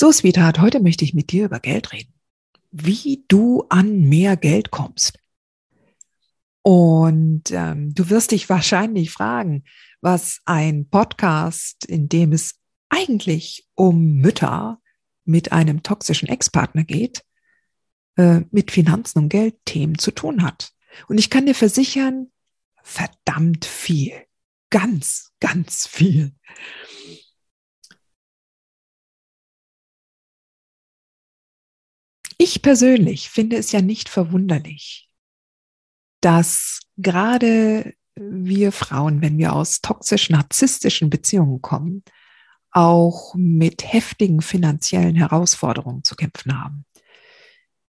So, Sweetheart, heute möchte ich mit dir über Geld reden. Wie du an mehr Geld kommst. Und ähm, du wirst dich wahrscheinlich fragen, was ein Podcast, in dem es eigentlich um Mütter mit einem toxischen Ex-Partner geht, äh, mit Finanzen und Geldthemen zu tun hat. Und ich kann dir versichern, verdammt viel. Ganz, ganz viel. Ich persönlich finde es ja nicht verwunderlich, dass gerade wir Frauen, wenn wir aus toxisch-narzisstischen Beziehungen kommen, auch mit heftigen finanziellen Herausforderungen zu kämpfen haben.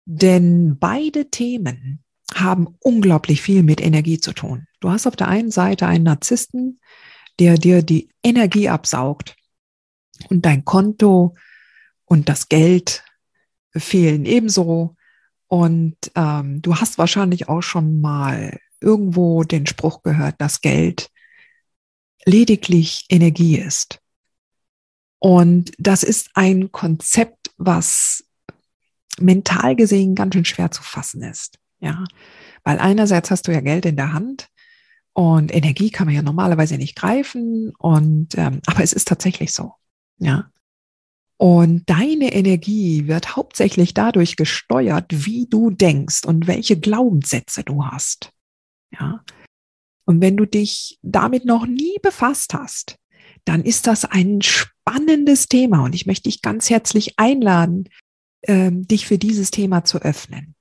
Denn beide Themen haben unglaublich viel mit Energie zu tun. Du hast auf der einen Seite einen Narzissten, der dir die Energie absaugt und dein Konto und das Geld fehlen ebenso. Und ähm, du hast wahrscheinlich auch schon mal irgendwo den Spruch gehört, dass Geld lediglich Energie ist. Und das ist ein Konzept, was mental gesehen ganz schön schwer zu fassen ist. Ja, weil einerseits hast du ja Geld in der Hand und Energie kann man ja normalerweise nicht greifen und ähm, aber es ist tatsächlich so. Ja, und deine Energie wird hauptsächlich dadurch gesteuert, wie du denkst und welche Glaubenssätze du hast. Ja. Und wenn du dich damit noch nie befasst hast, dann ist das ein spannendes Thema und ich möchte dich ganz herzlich einladen, ähm, dich für dieses Thema zu öffnen.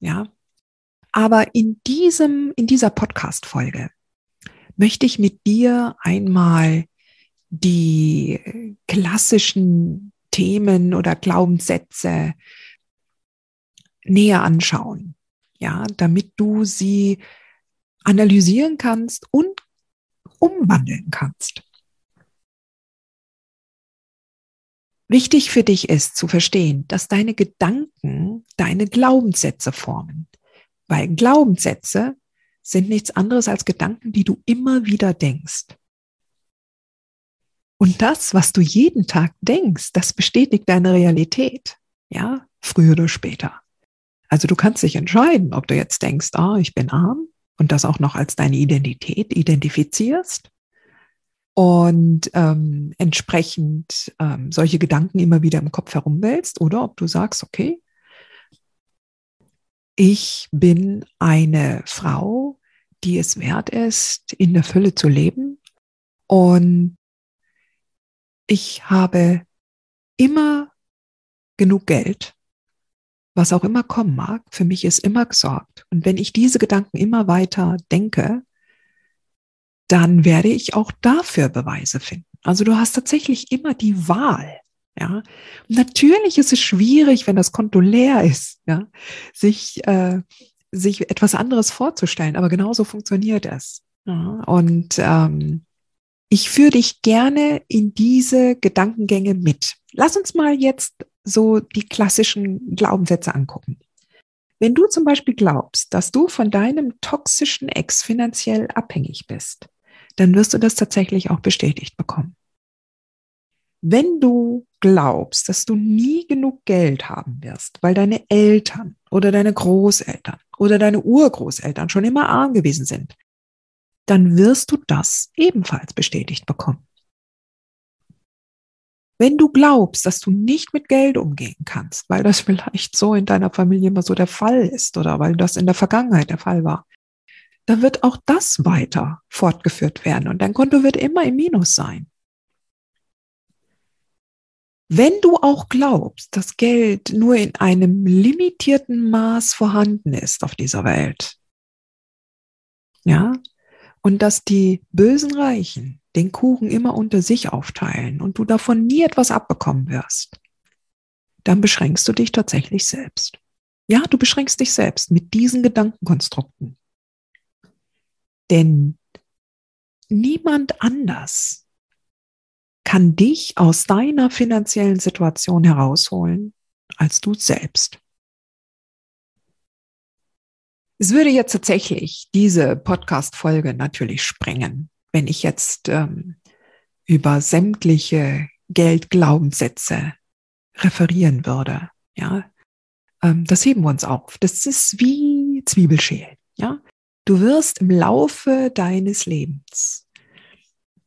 Ja. Aber in diesem, in dieser Podcast-Folge möchte ich mit dir einmal die klassischen Themen oder Glaubenssätze näher anschauen, ja, damit du sie analysieren kannst und umwandeln kannst. Wichtig für dich ist zu verstehen, dass deine Gedanken deine Glaubenssätze formen, weil Glaubenssätze sind nichts anderes als Gedanken, die du immer wieder denkst. Und das, was du jeden Tag denkst, das bestätigt deine Realität. Ja, früher oder später. Also du kannst dich entscheiden, ob du jetzt denkst, ah, ich bin arm und das auch noch als deine Identität identifizierst und ähm, entsprechend ähm, solche Gedanken immer wieder im Kopf herumwälzt oder ob du sagst, okay, ich bin eine Frau, die es wert ist, in der Fülle zu leben und ich habe immer genug Geld, was auch immer kommen mag, für mich ist immer gesorgt. Und wenn ich diese Gedanken immer weiter denke, dann werde ich auch dafür Beweise finden. Also du hast tatsächlich immer die Wahl. Ja, natürlich ist es schwierig, wenn das Konto leer ist, ja, sich äh, sich etwas anderes vorzustellen. Aber genauso funktioniert es. Ja, und ähm, ich führe dich gerne in diese Gedankengänge mit. Lass uns mal jetzt so die klassischen Glaubenssätze angucken. Wenn du zum Beispiel glaubst, dass du von deinem toxischen Ex finanziell abhängig bist, dann wirst du das tatsächlich auch bestätigt bekommen. Wenn du glaubst, dass du nie genug Geld haben wirst, weil deine Eltern oder deine Großeltern oder deine Urgroßeltern schon immer arm gewesen sind, dann wirst du das ebenfalls bestätigt bekommen. Wenn du glaubst, dass du nicht mit Geld umgehen kannst, weil das vielleicht so in deiner Familie immer so der Fall ist oder weil das in der Vergangenheit der Fall war, dann wird auch das weiter fortgeführt werden und dein Konto wird immer im Minus sein. Wenn du auch glaubst, dass Geld nur in einem limitierten Maß vorhanden ist auf dieser Welt, ja, und dass die bösen Reichen den Kuchen immer unter sich aufteilen und du davon nie etwas abbekommen wirst, dann beschränkst du dich tatsächlich selbst. Ja, du beschränkst dich selbst mit diesen Gedankenkonstrukten. Denn niemand anders kann dich aus deiner finanziellen Situation herausholen als du selbst. Es würde jetzt tatsächlich diese Podcast-Folge natürlich sprengen, wenn ich jetzt ähm, über sämtliche Geldglaubenssätze referieren würde. Ja, ähm, das heben wir uns auf. Das ist wie Zwiebelschälen. Ja, du wirst im Laufe deines Lebens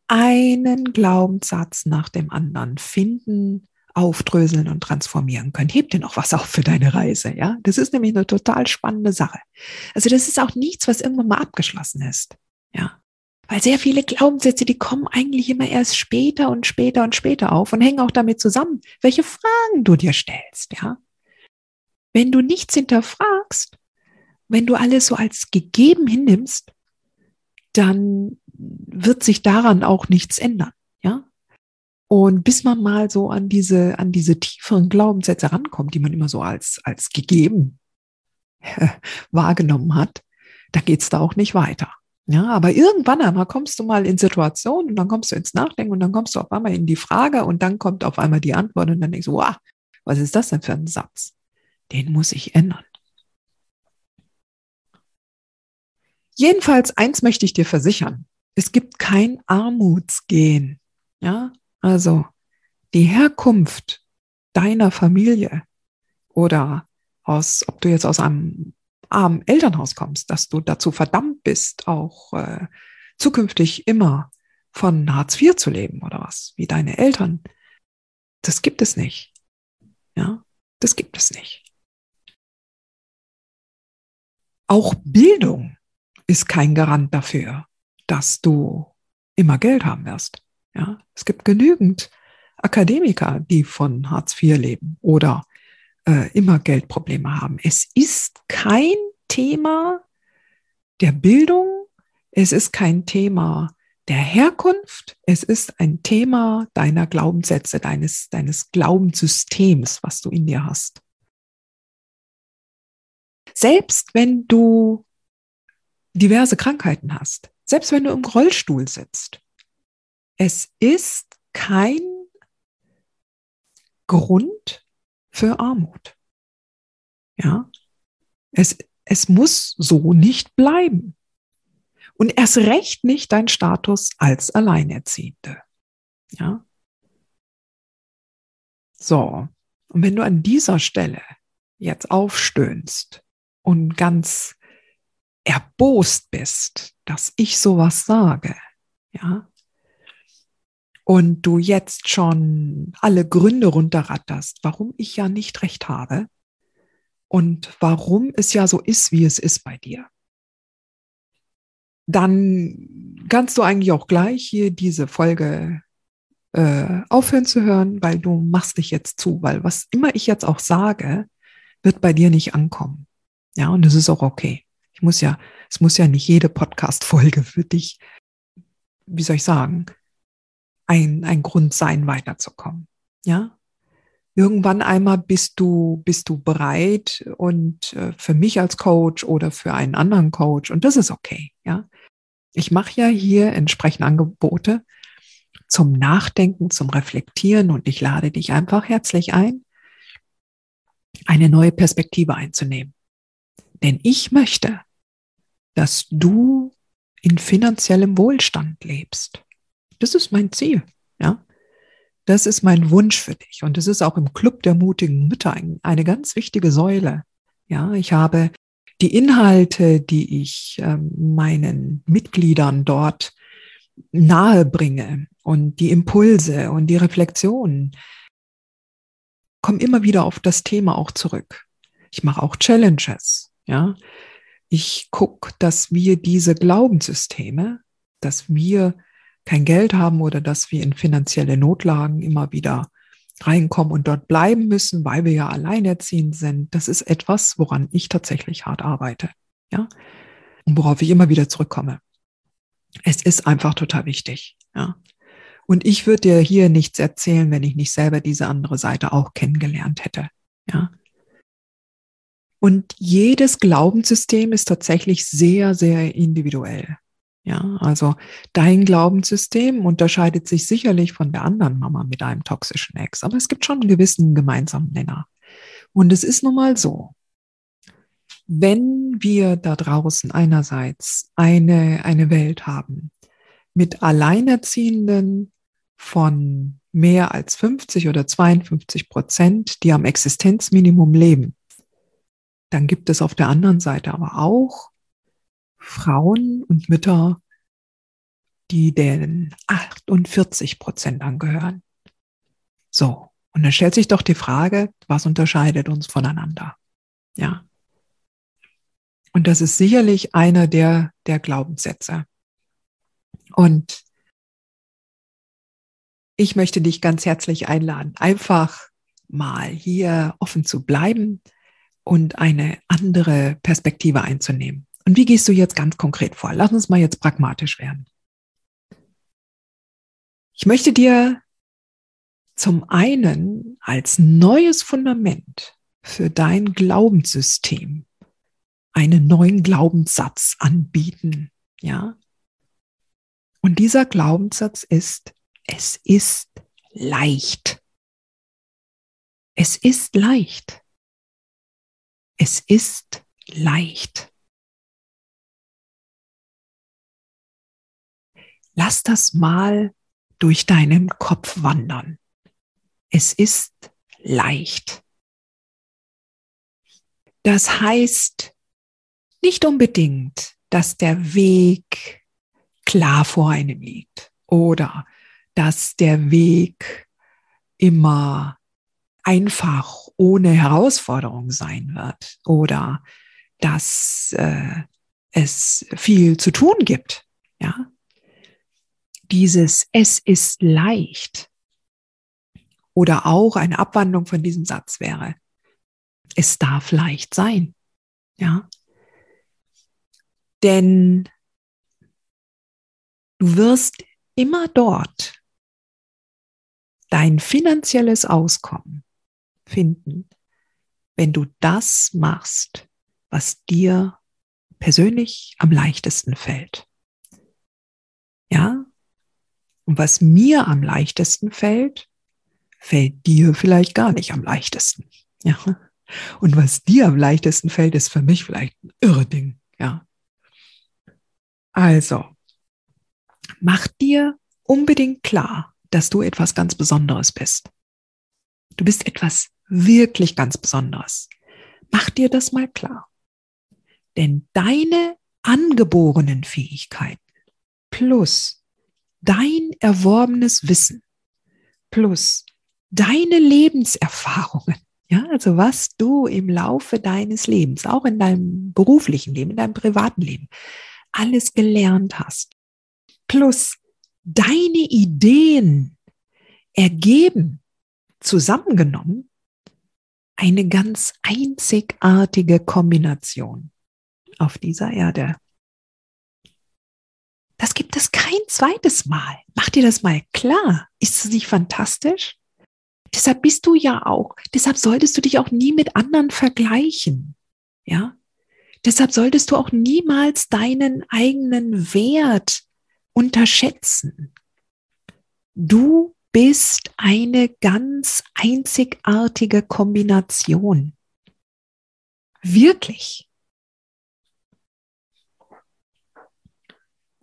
einen Glaubenssatz nach dem anderen finden, aufdröseln und transformieren können. Heb dir noch was auf für deine Reise, ja? Das ist nämlich eine total spannende Sache. Also das ist auch nichts, was irgendwann mal abgeschlossen ist, ja? Weil sehr viele Glaubenssätze, die kommen eigentlich immer erst später und später und später auf und hängen auch damit zusammen, welche Fragen du dir stellst, ja? Wenn du nichts hinterfragst, wenn du alles so als gegeben hinnimmst, dann wird sich daran auch nichts ändern, ja? Und bis man mal so an diese, an diese tieferen Glaubenssätze rankommt, die man immer so als, als gegeben wahrgenommen hat, da geht's da auch nicht weiter. Ja, aber irgendwann einmal kommst du mal in Situationen und dann kommst du ins Nachdenken und dann kommst du auf einmal in die Frage und dann kommt auf einmal die Antwort und dann denkst du, wow, was ist das denn für ein Satz? Den muss ich ändern. Jedenfalls eins möchte ich dir versichern. Es gibt kein Armutsgehen. Ja, also die Herkunft deiner Familie oder aus, ob du jetzt aus einem armen Elternhaus kommst, dass du dazu verdammt bist, auch äh, zukünftig immer von Hartz IV zu leben oder was, wie deine Eltern. Das gibt es nicht. Ja, das gibt es nicht. Auch Bildung ist kein Garant dafür, dass du immer Geld haben wirst. Ja, es gibt genügend Akademiker, die von Hartz IV leben oder äh, immer Geldprobleme haben. Es ist kein Thema der Bildung, es ist kein Thema der Herkunft, es ist ein Thema deiner Glaubenssätze, deines, deines Glaubenssystems, was du in dir hast. Selbst wenn du diverse Krankheiten hast, selbst wenn du im Rollstuhl sitzt, es ist kein Grund für Armut. Ja, es, es muss so nicht bleiben. Und erst recht nicht dein Status als Alleinerziehende. Ja. So. Und wenn du an dieser Stelle jetzt aufstöhnst und ganz erbost bist, dass ich sowas sage, ja, und du jetzt schon alle Gründe runterratterst, warum ich ja nicht recht habe und warum es ja so ist, wie es ist bei dir, dann kannst du eigentlich auch gleich hier diese Folge äh, aufhören zu hören, weil du machst dich jetzt zu, weil was immer ich jetzt auch sage, wird bei dir nicht ankommen. Ja, und das ist auch okay. Ich muss ja, es muss ja nicht jede Podcast-Folge für dich, wie soll ich sagen, ein, ein Grund sein, weiterzukommen. Ja? Irgendwann einmal bist du, bist du bereit und äh, für mich als Coach oder für einen anderen Coach und das ist okay. Ja? Ich mache ja hier entsprechende Angebote zum Nachdenken, zum Reflektieren und ich lade dich einfach herzlich ein, eine neue Perspektive einzunehmen. Denn ich möchte, dass du in finanziellem Wohlstand lebst. Das ist mein Ziel, ja. Das ist mein Wunsch für dich. Und es ist auch im Club der mutigen Mütter eine ganz wichtige Säule. Ja, ich habe die Inhalte, die ich äh, meinen Mitgliedern dort nahe bringe und die Impulse und die Reflexionen kommen immer wieder auf das Thema auch zurück. Ich mache auch Challenges, ja. Ich gucke, dass wir diese Glaubenssysteme, dass wir kein Geld haben oder dass wir in finanzielle Notlagen immer wieder reinkommen und dort bleiben müssen, weil wir ja alleinerziehend sind. Das ist etwas, woran ich tatsächlich hart arbeite. Ja. Und worauf ich immer wieder zurückkomme. Es ist einfach total wichtig. Ja. Und ich würde dir hier nichts erzählen, wenn ich nicht selber diese andere Seite auch kennengelernt hätte. Ja. Und jedes Glaubenssystem ist tatsächlich sehr, sehr individuell. Ja, also dein Glaubenssystem unterscheidet sich sicherlich von der anderen Mama mit einem toxischen Ex, aber es gibt schon einen gewissen gemeinsamen Nenner. Und es ist nun mal so, wenn wir da draußen einerseits eine, eine Welt haben mit Alleinerziehenden von mehr als 50 oder 52 Prozent, die am Existenzminimum leben, dann gibt es auf der anderen Seite aber auch Frauen und Mütter, die den 48 Prozent angehören. So. Und dann stellt sich doch die Frage, was unterscheidet uns voneinander? Ja. Und das ist sicherlich einer der, der Glaubenssätze. Und ich möchte dich ganz herzlich einladen, einfach mal hier offen zu bleiben und eine andere Perspektive einzunehmen. Und wie gehst du jetzt ganz konkret vor? Lass uns mal jetzt pragmatisch werden. Ich möchte dir zum einen als neues Fundament für dein Glaubenssystem einen neuen Glaubenssatz anbieten, ja? Und dieser Glaubenssatz ist, es ist leicht. Es ist leicht. Es ist leicht. Lass das mal durch deinen Kopf wandern. Es ist leicht. Das heißt nicht unbedingt, dass der Weg klar vor einem liegt oder dass der Weg immer einfach ohne Herausforderung sein wird oder dass äh, es viel zu tun gibt. Ja, dieses Es ist leicht oder auch eine Abwandlung von diesem Satz wäre, es darf leicht sein. Ja, denn du wirst immer dort dein finanzielles Auskommen finden, wenn du das machst, was dir persönlich am leichtesten fällt. Ja? Und was mir am leichtesten fällt, fällt dir vielleicht gar nicht am leichtesten. Ja? Und was dir am leichtesten fällt, ist für mich vielleicht ein irre Ding. Ja? Also, mach dir unbedingt klar, dass du etwas ganz Besonderes bist. Du bist etwas wirklich ganz Besonderes. Mach dir das mal klar. Denn deine angeborenen Fähigkeiten plus dein erworbenes Wissen plus deine Lebenserfahrungen, ja, also was du im Laufe deines Lebens, auch in deinem beruflichen Leben, in deinem privaten Leben, alles gelernt hast, plus deine Ideen ergeben zusammengenommen eine ganz einzigartige Kombination auf dieser Erde. Das gibt es kein zweites Mal. Mach dir das mal klar. Ist es nicht fantastisch? Deshalb bist du ja auch, deshalb solltest du dich auch nie mit anderen vergleichen. Ja? Deshalb solltest du auch niemals deinen eigenen Wert unterschätzen. Du bist eine ganz einzigartige Kombination. Wirklich.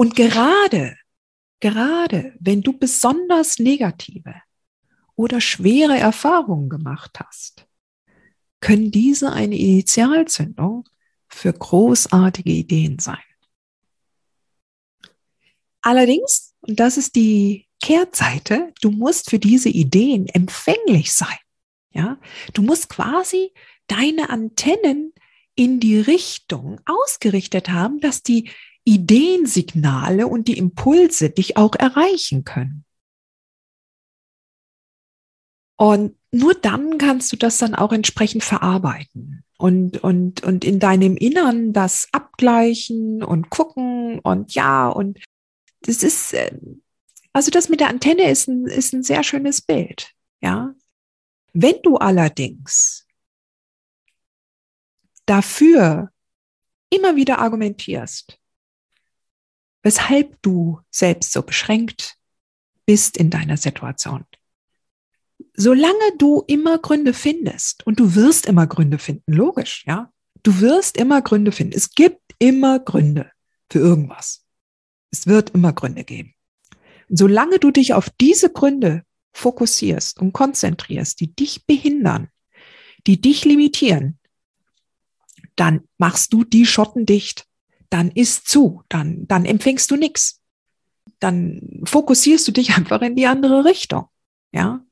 Und gerade, gerade wenn du besonders negative oder schwere Erfahrungen gemacht hast, können diese eine Initialzündung für großartige Ideen sein. Allerdings, und das ist die Kehrseite, du musst für diese Ideen empfänglich sein. Ja, du musst quasi deine Antennen in die Richtung ausgerichtet haben, dass die Ideensignale und die Impulse dich auch erreichen können. Und nur dann kannst du das dann auch entsprechend verarbeiten und, und, und in deinem Innern das abgleichen und gucken und ja, und das ist, äh, also das mit der Antenne ist ein, ist ein sehr schönes Bild, ja. Wenn du allerdings dafür immer wieder argumentierst, weshalb du selbst so beschränkt bist in deiner Situation. Solange du immer Gründe findest, und du wirst immer Gründe finden, logisch, ja, du wirst immer Gründe finden. Es gibt immer Gründe für irgendwas. Es wird immer Gründe geben. Und solange du dich auf diese Gründe fokussierst und konzentrierst, die dich behindern, die dich limitieren, dann machst du die Schotten dicht, dann ist zu, dann, dann empfängst du nichts. Dann fokussierst du dich einfach in die andere Richtung. Ja.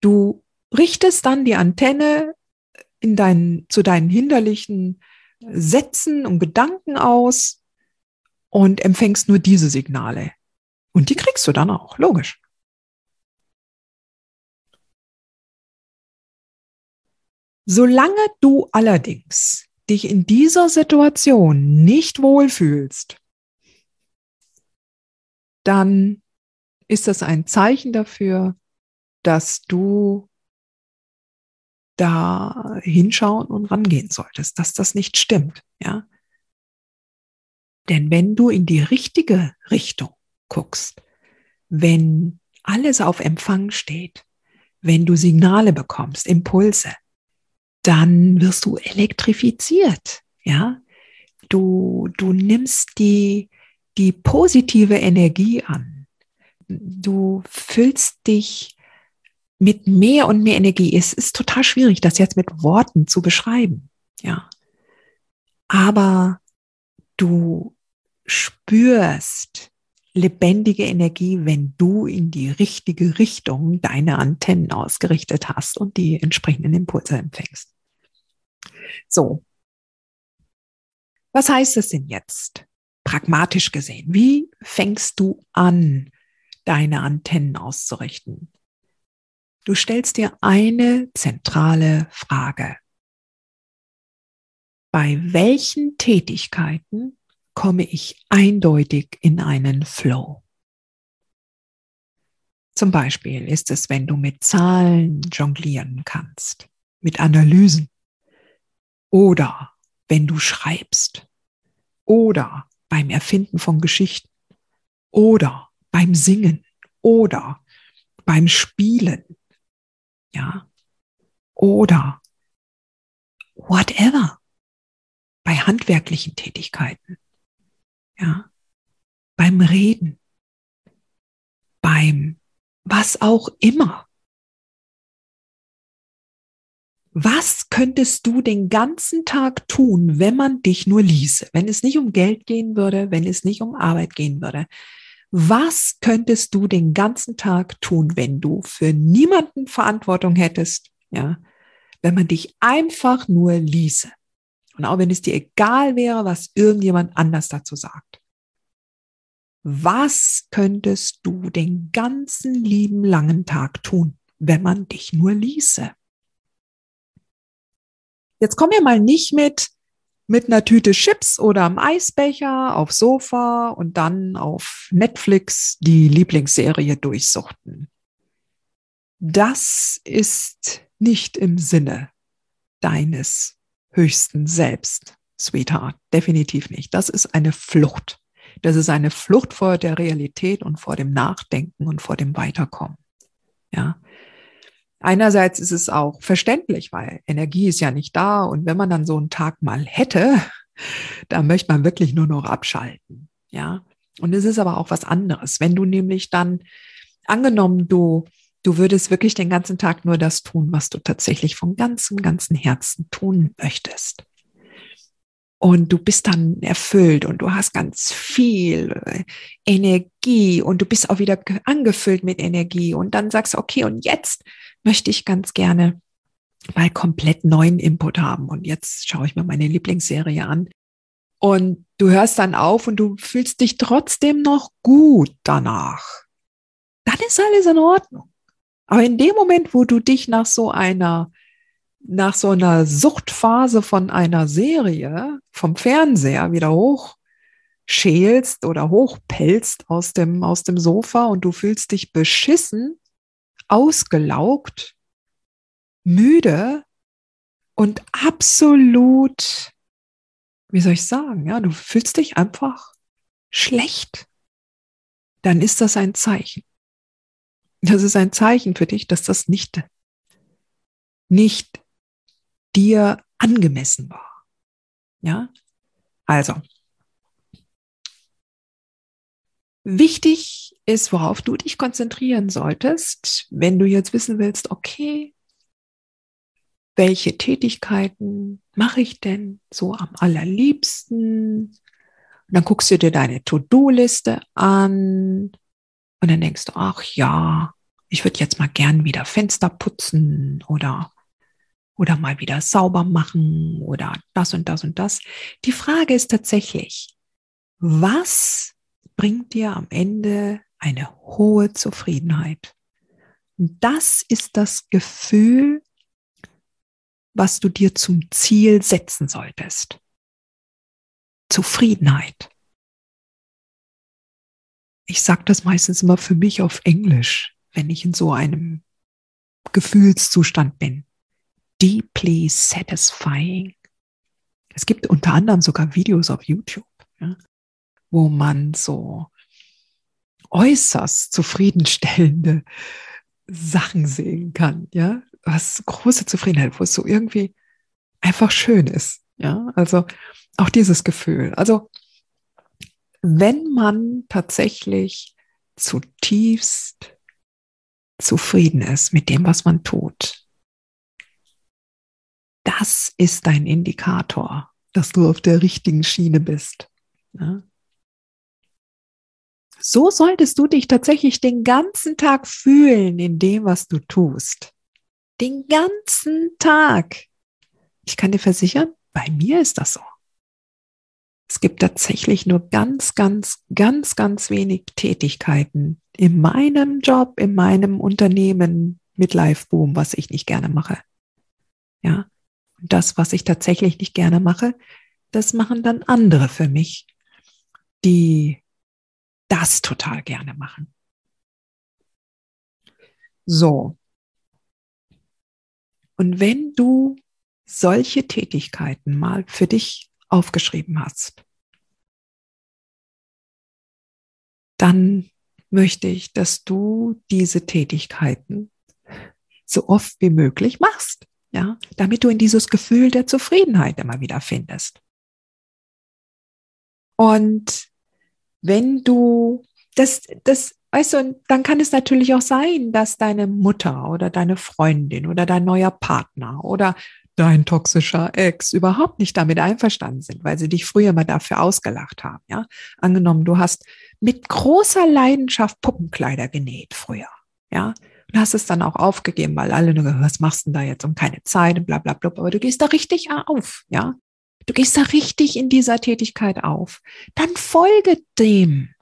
Du richtest dann die Antenne in deinen, zu deinen hinderlichen Sätzen und Gedanken aus und empfängst nur diese Signale. Und die kriegst du dann auch, logisch. Solange du allerdings dich in dieser Situation nicht wohlfühlst, dann ist das ein Zeichen dafür, dass du da hinschauen und rangehen solltest, dass das nicht stimmt, ja. Denn wenn du in die richtige Richtung guckst, wenn alles auf Empfang steht, wenn du Signale bekommst, Impulse, dann wirst du elektrifiziert, ja. Du, du nimmst die, die positive Energie an. Du füllst dich mit mehr und mehr Energie. Es ist total schwierig, das jetzt mit Worten zu beschreiben, ja. Aber du spürst lebendige Energie, wenn du in die richtige Richtung deine Antennen ausgerichtet hast und die entsprechenden Impulse empfängst. So. Was heißt es denn jetzt? Pragmatisch gesehen. Wie fängst du an, deine Antennen auszurichten? Du stellst dir eine zentrale Frage. Bei welchen Tätigkeiten komme ich eindeutig in einen Flow? Zum Beispiel ist es, wenn du mit Zahlen jonglieren kannst, mit Analysen, oder wenn du schreibst. Oder beim Erfinden von Geschichten. Oder beim Singen. Oder beim Spielen. Ja. Oder whatever. Bei handwerklichen Tätigkeiten. Ja. Beim Reden. Beim was auch immer. Was könntest du den ganzen Tag tun, wenn man dich nur ließe? Wenn es nicht um Geld gehen würde, wenn es nicht um Arbeit gehen würde. Was könntest du den ganzen Tag tun, wenn du für niemanden Verantwortung hättest? Ja, wenn man dich einfach nur ließe. Und auch wenn es dir egal wäre, was irgendjemand anders dazu sagt. Was könntest du den ganzen lieben langen Tag tun, wenn man dich nur ließe? Jetzt komm mir mal nicht mit, mit einer Tüte Chips oder am Eisbecher aufs Sofa und dann auf Netflix die Lieblingsserie durchsuchten. Das ist nicht im Sinne deines höchsten Selbst, Sweetheart. Definitiv nicht. Das ist eine Flucht. Das ist eine Flucht vor der Realität und vor dem Nachdenken und vor dem Weiterkommen. Ja. Einerseits ist es auch verständlich, weil Energie ist ja nicht da und wenn man dann so einen Tag mal hätte, da möchte man wirklich nur noch abschalten. Ja. Und es ist aber auch was anderes. Wenn du nämlich dann angenommen, du, du würdest wirklich den ganzen Tag nur das tun, was du tatsächlich von ganzem, ganzen Herzen tun möchtest. Und du bist dann erfüllt und du hast ganz viel Energie und du bist auch wieder angefüllt mit Energie und dann sagst du, okay, und jetzt möchte ich ganz gerne mal komplett neuen Input haben. Und jetzt schaue ich mir meine Lieblingsserie an. Und du hörst dann auf und du fühlst dich trotzdem noch gut danach. Dann ist alles in Ordnung. Aber in dem Moment, wo du dich nach so einer, nach so einer Suchtphase von einer Serie vom Fernseher wieder hochschälst oder hochpelzt aus dem, aus dem Sofa und du fühlst dich beschissen, ausgelaugt, müde und absolut, wie soll ich sagen, ja, du fühlst dich einfach schlecht, dann ist das ein Zeichen. Das ist ein Zeichen für dich, dass das nicht, nicht dir angemessen war. Ja? Also. Wichtig ist, worauf du dich konzentrieren solltest, wenn du jetzt wissen willst, okay, welche Tätigkeiten mache ich denn so am allerliebsten? Und dann guckst du dir deine To-Do-Liste an und dann denkst du, ach ja, ich würde jetzt mal gern wieder Fenster putzen oder, oder mal wieder sauber machen oder das und das und das. Die Frage ist tatsächlich, was bringt dir am Ende eine hohe Zufriedenheit? Das ist das Gefühl, was du dir zum Ziel setzen solltest. Zufriedenheit. Ich sage das meistens immer für mich auf Englisch, wenn ich in so einem Gefühlszustand bin. Deeply satisfying. Es gibt unter anderem sogar Videos auf YouTube, ja, wo man so äußerst zufriedenstellende Sachen sehen kann, ja, was große Zufriedenheit, wo es so irgendwie einfach schön ist, ja, also auch dieses Gefühl. Also wenn man tatsächlich zutiefst zufrieden ist mit dem, was man tut, das ist dein Indikator, dass du auf der richtigen Schiene bist. Ja? So solltest du dich tatsächlich den ganzen Tag fühlen in dem, was du tust. Den ganzen Tag. Ich kann dir versichern, bei mir ist das so. Es gibt tatsächlich nur ganz, ganz, ganz, ganz wenig Tätigkeiten in meinem Job, in meinem Unternehmen mit Live Boom, was ich nicht gerne mache. Ja. Das, was ich tatsächlich nicht gerne mache, das machen dann andere für mich, die das total gerne machen. So. Und wenn du solche Tätigkeiten mal für dich aufgeschrieben hast, dann möchte ich, dass du diese Tätigkeiten so oft wie möglich machst, ja, damit du in dieses Gefühl der Zufriedenheit immer wieder findest. Und wenn du das, das, weißt du, dann kann es natürlich auch sein, dass deine Mutter oder deine Freundin oder dein neuer Partner oder dein toxischer Ex überhaupt nicht damit einverstanden sind, weil sie dich früher mal dafür ausgelacht haben. Ja, angenommen, du hast mit großer Leidenschaft Puppenkleider genäht früher. Ja, und hast es dann auch aufgegeben, weil alle nur, was machst du da jetzt um keine Zeit und bla bla bla. Aber du gehst da richtig auf. Ja, du gehst da richtig in dieser Tätigkeit auf. Dann folge dem,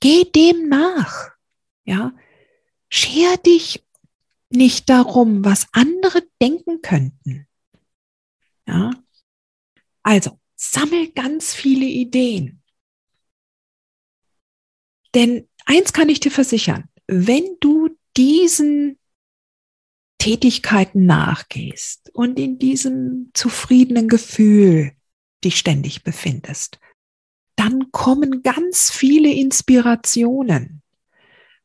geh dem nach. Ja, scher dich nicht darum, was andere denken könnten. Ja? Also, sammel ganz viele Ideen. Denn eins kann ich dir versichern, wenn du diesen Tätigkeiten nachgehst und in diesem zufriedenen Gefühl dich ständig befindest, dann kommen ganz viele Inspirationen,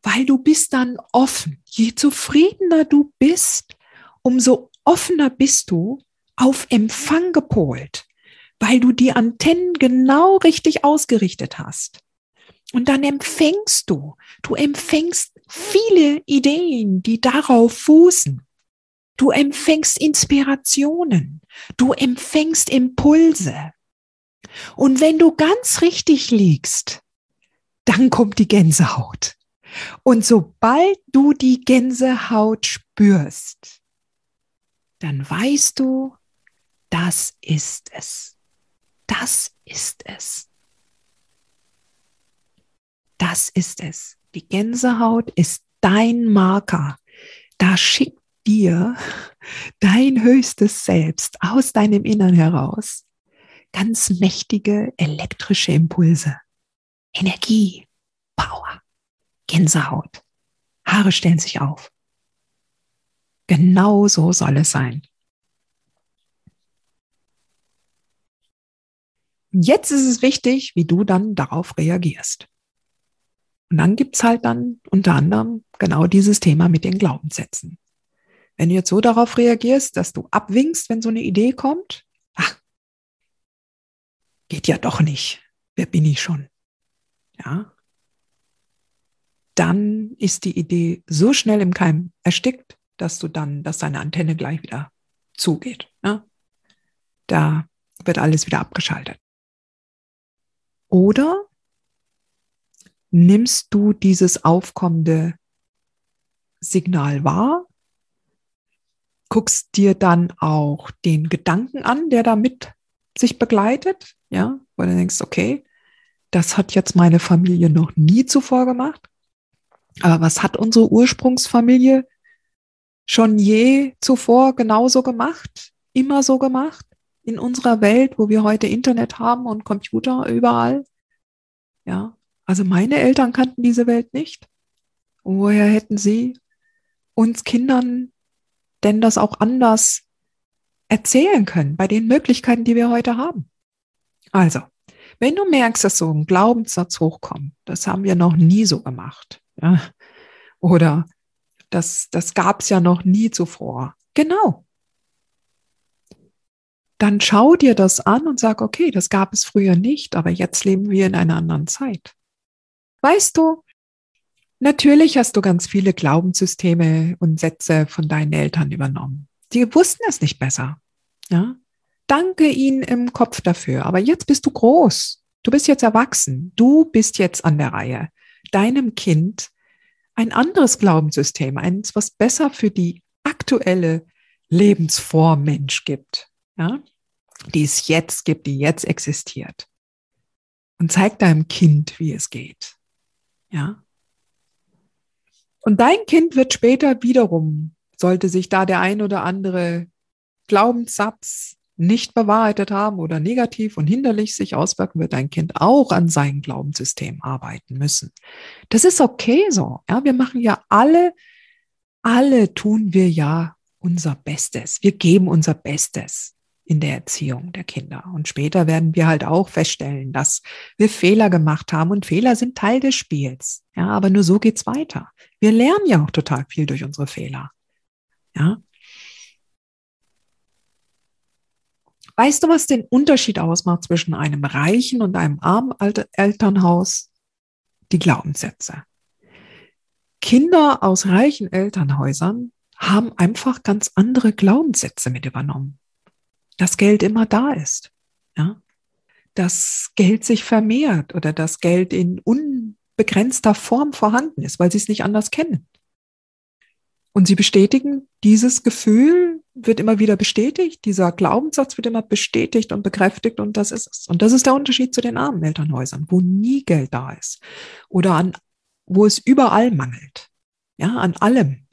weil du bist dann offen. Je zufriedener du bist, umso offener bist du auf Empfang gepolt, weil du die Antennen genau richtig ausgerichtet hast. Und dann empfängst du, du empfängst viele Ideen, die darauf fußen. Du empfängst Inspirationen, du empfängst Impulse. Und wenn du ganz richtig liegst, dann kommt die Gänsehaut. Und sobald du die Gänsehaut spürst, dann weißt du, das ist es. Das ist es. Das ist es. Die Gänsehaut ist dein Marker, da schickt dir dein höchstes Selbst aus deinem Innern heraus ganz mächtige elektrische Impulse. Energie, Power, Gänsehaut. Haare stellen sich auf. Genau so soll es sein. Jetzt ist es wichtig, wie du dann darauf reagierst. Und dann gibt's halt dann unter anderem genau dieses Thema mit den Glaubenssätzen. Wenn du jetzt so darauf reagierst, dass du abwinkst, wenn so eine Idee kommt, ach, geht ja doch nicht. Wer bin ich schon? Ja. Dann ist die Idee so schnell im Keim erstickt, dass du dann, dass deine Antenne gleich wieder zugeht. Ja? Da wird alles wieder abgeschaltet. Oder nimmst du dieses aufkommende Signal wahr, guckst dir dann auch den Gedanken an, der damit sich begleitet, ja, wo du denkst, okay, das hat jetzt meine Familie noch nie zuvor gemacht. Aber was hat unsere Ursprungsfamilie schon je zuvor genauso gemacht? Immer so gemacht? In unserer Welt, wo wir heute Internet haben und Computer überall? Ja, also meine Eltern kannten diese Welt nicht. Woher hätten sie uns Kindern denn das auch anders erzählen können bei den Möglichkeiten, die wir heute haben? Also, wenn du merkst, dass so ein Glaubenssatz hochkommt, das haben wir noch nie so gemacht, ja, oder das, das gab es ja noch nie zuvor. Genau. Dann schau dir das an und sag, okay, das gab es früher nicht, aber jetzt leben wir in einer anderen Zeit. Weißt du, natürlich hast du ganz viele Glaubenssysteme und Sätze von deinen Eltern übernommen. Die wussten es nicht besser. Ja? Danke ihnen im Kopf dafür. Aber jetzt bist du groß. Du bist jetzt erwachsen. Du bist jetzt an der Reihe, deinem Kind ein anderes Glaubenssystem, eins, was besser für die aktuelle Lebensform Mensch gibt, ja? die es jetzt gibt, die jetzt existiert. Und zeig deinem Kind, wie es geht. Ja. Und dein Kind wird später wiederum, sollte sich da der ein oder andere Glaubenssatz nicht bewahrheitet haben oder negativ und hinderlich sich auswirken, wird dein Kind auch an seinem Glaubenssystem arbeiten müssen. Das ist okay so. Ja, wir machen ja alle, alle tun wir ja unser Bestes. Wir geben unser Bestes in der Erziehung der Kinder. Und später werden wir halt auch feststellen, dass wir Fehler gemacht haben und Fehler sind Teil des Spiels. Ja, aber nur so geht's weiter. Wir lernen ja auch total viel durch unsere Fehler. Ja. Weißt du, was den Unterschied ausmacht zwischen einem reichen und einem armen Elternhaus? Die Glaubenssätze. Kinder aus reichen Elternhäusern haben einfach ganz andere Glaubenssätze mit übernommen dass Geld immer da ist. Ja? Dass Geld sich vermehrt oder dass Geld in unbegrenzter Form vorhanden ist, weil sie es nicht anders kennen. Und sie bestätigen, dieses Gefühl wird immer wieder bestätigt, dieser Glaubenssatz wird immer bestätigt und bekräftigt und das ist es. Und das ist der Unterschied zu den armen Elternhäusern, wo nie Geld da ist oder an, wo es überall mangelt. Ja, an allem.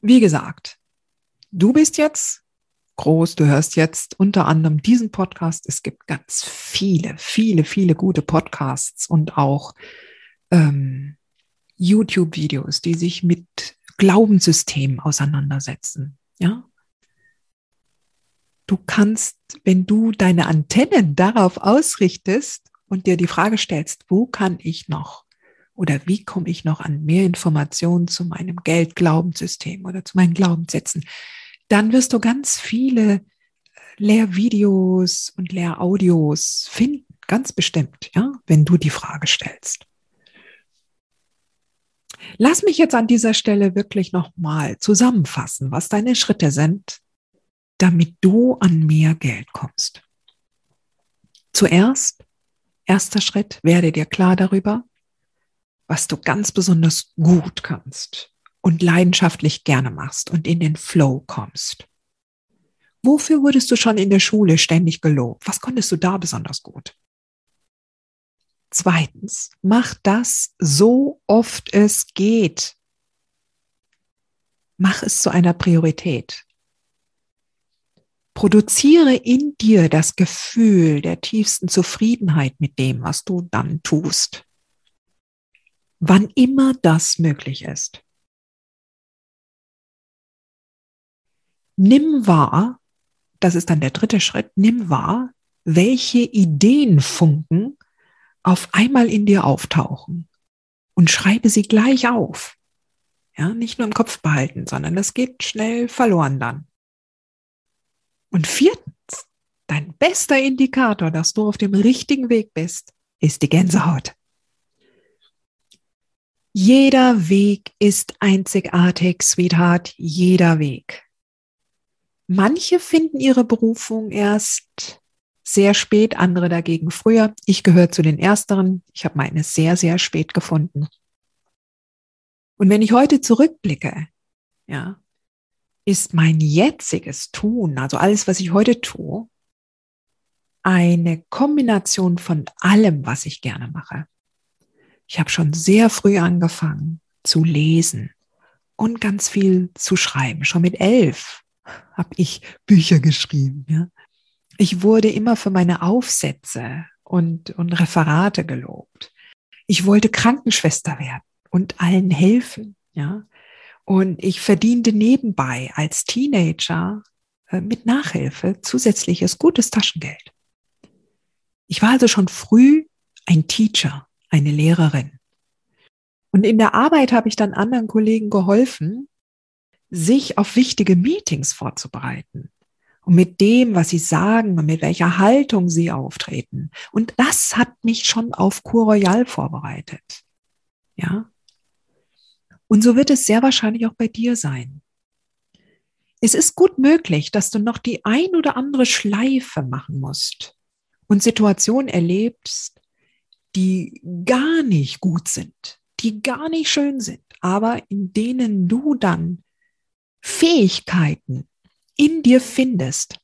Wie gesagt, du bist jetzt groß, du hörst jetzt unter anderem diesen Podcast. Es gibt ganz viele, viele, viele gute Podcasts und auch ähm, YouTube-Videos, die sich mit Glaubenssystemen auseinandersetzen. Ja, du kannst, wenn du deine Antennen darauf ausrichtest und dir die Frage stellst, wo kann ich noch oder wie komme ich noch an mehr Informationen zu meinem Geldglaubenssystem oder zu meinen Glaubenssätzen? Dann wirst du ganz viele äh, Lehrvideos und Lehraudios finden, ganz bestimmt, ja, wenn du die Frage stellst. Lass mich jetzt an dieser Stelle wirklich nochmal zusammenfassen, was deine Schritte sind, damit du an mehr Geld kommst. Zuerst, erster Schritt, werde dir klar darüber, was du ganz besonders gut kannst und leidenschaftlich gerne machst und in den Flow kommst. Wofür wurdest du schon in der Schule ständig gelobt? Was konntest du da besonders gut? Zweitens, mach das so oft es geht. Mach es zu einer Priorität. Produziere in dir das Gefühl der tiefsten Zufriedenheit mit dem, was du dann tust. Wann immer das möglich ist. Nimm wahr, das ist dann der dritte Schritt, nimm wahr, welche Ideenfunken auf einmal in dir auftauchen und schreibe sie gleich auf. Ja, nicht nur im Kopf behalten, sondern das geht schnell verloren dann. Und viertens, dein bester Indikator, dass du auf dem richtigen Weg bist, ist die Gänsehaut. Jeder Weg ist einzigartig, Sweetheart, jeder Weg. Manche finden ihre Berufung erst sehr spät, andere dagegen früher. Ich gehöre zu den Ersteren. Ich habe meine sehr, sehr spät gefunden. Und wenn ich heute zurückblicke, ja, ist mein jetziges Tun, also alles, was ich heute tue, eine Kombination von allem, was ich gerne mache. Ich habe schon sehr früh angefangen zu lesen und ganz viel zu schreiben. Schon mit elf habe ich Bücher geschrieben. Ja. Ich wurde immer für meine Aufsätze und, und Referate gelobt. Ich wollte Krankenschwester werden und allen helfen. Ja. Und ich verdiente nebenbei als Teenager äh, mit Nachhilfe zusätzliches gutes Taschengeld. Ich war also schon früh ein Teacher, eine Lehrerin. Und in der Arbeit habe ich dann anderen Kollegen geholfen, sich auf wichtige Meetings vorzubereiten. Und mit dem, was sie sagen und mit welcher Haltung sie auftreten. Und das hat mich schon auf Cour Royal vorbereitet. Ja. Und so wird es sehr wahrscheinlich auch bei dir sein. Es ist gut möglich, dass du noch die ein oder andere Schleife machen musst und Situationen erlebst, die gar nicht gut sind, die gar nicht schön sind, aber in denen du dann Fähigkeiten in dir findest,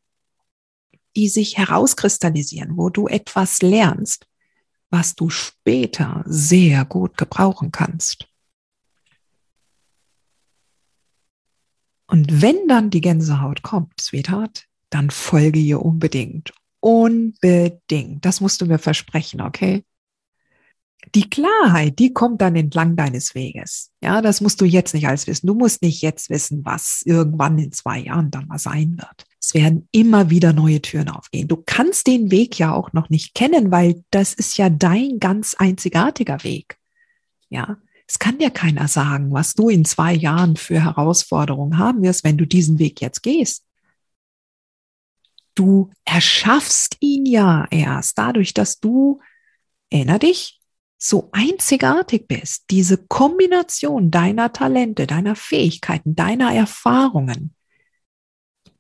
die sich herauskristallisieren, wo du etwas lernst, was du später sehr gut gebrauchen kannst. Und wenn dann die Gänsehaut kommt, Sweetheart, dann folge ihr unbedingt. Unbedingt. Das musst du mir versprechen, okay? Die Klarheit, die kommt dann entlang deines Weges. Ja, das musst du jetzt nicht alles wissen. Du musst nicht jetzt wissen, was irgendwann in zwei Jahren dann mal sein wird. Es werden immer wieder neue Türen aufgehen. Du kannst den Weg ja auch noch nicht kennen, weil das ist ja dein ganz einzigartiger Weg. Ja, es kann dir keiner sagen, was du in zwei Jahren für Herausforderungen haben wirst, wenn du diesen Weg jetzt gehst. Du erschaffst ihn ja erst dadurch, dass du, erinner dich, so einzigartig bist, diese Kombination deiner Talente, deiner Fähigkeiten, deiner Erfahrungen,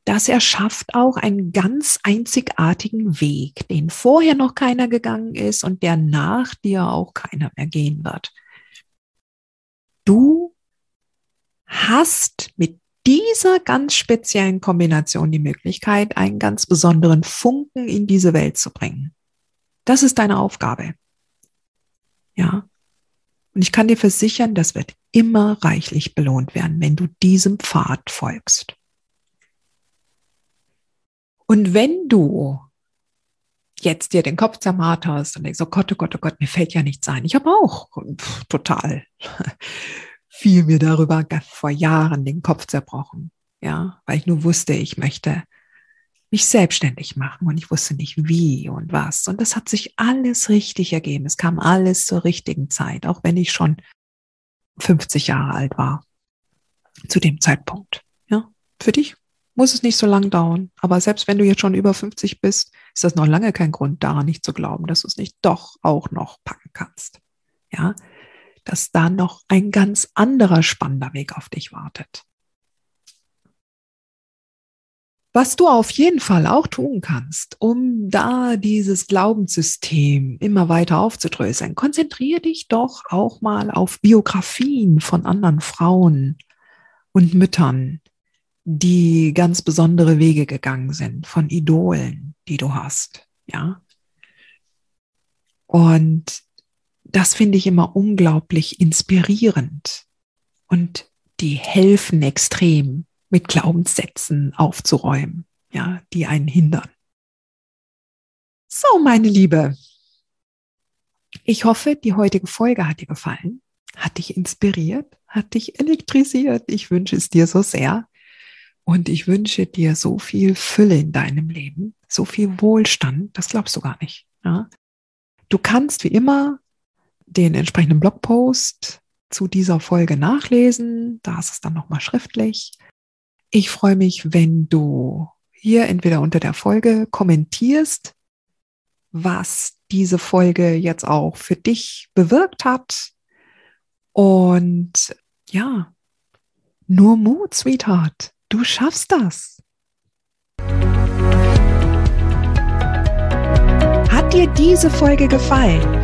das erschafft auch einen ganz einzigartigen Weg, den vorher noch keiner gegangen ist und der nach dir auch keiner mehr gehen wird. Du hast mit dieser ganz speziellen Kombination die Möglichkeit, einen ganz besonderen Funken in diese Welt zu bringen. Das ist deine Aufgabe. Ja. Und ich kann dir versichern, das wird immer reichlich belohnt werden, wenn du diesem Pfad folgst. Und wenn du jetzt dir den Kopf zermarrt hast und denkst, oh Gott, oh Gott, oh Gott, mir fällt ja nichts ein. Ich habe auch pff, total viel mir darüber vor Jahren den Kopf zerbrochen. Ja, weil ich nur wusste, ich möchte mich selbstständig machen und ich wusste nicht wie und was. Und das hat sich alles richtig ergeben. Es kam alles zur richtigen Zeit, auch wenn ich schon 50 Jahre alt war zu dem Zeitpunkt. Ja, für dich muss es nicht so lang dauern. Aber selbst wenn du jetzt schon über 50 bist, ist das noch lange kein Grund daran, nicht zu glauben, dass du es nicht doch auch noch packen kannst. Ja, dass da noch ein ganz anderer spannender Weg auf dich wartet. Was du auf jeden Fall auch tun kannst, um da dieses Glaubenssystem immer weiter aufzudröseln, konzentriere dich doch auch mal auf Biografien von anderen Frauen und Müttern, die ganz besondere Wege gegangen sind, von Idolen, die du hast, ja. Und das finde ich immer unglaublich inspirierend. Und die helfen extrem, mit Glaubenssätzen aufzuräumen, ja, die einen hindern. So, meine Liebe, ich hoffe, die heutige Folge hat dir gefallen, hat dich inspiriert, hat dich elektrisiert. Ich wünsche es dir so sehr. Und ich wünsche dir so viel Fülle in deinem Leben, so viel Wohlstand, das glaubst du gar nicht. Ja? Du kannst wie immer den entsprechenden Blogpost zu dieser Folge nachlesen. Da ist es dann nochmal schriftlich. Ich freue mich, wenn du hier entweder unter der Folge kommentierst, was diese Folge jetzt auch für dich bewirkt hat. Und ja, nur Mut, Sweetheart. Du schaffst das. Hat dir diese Folge gefallen?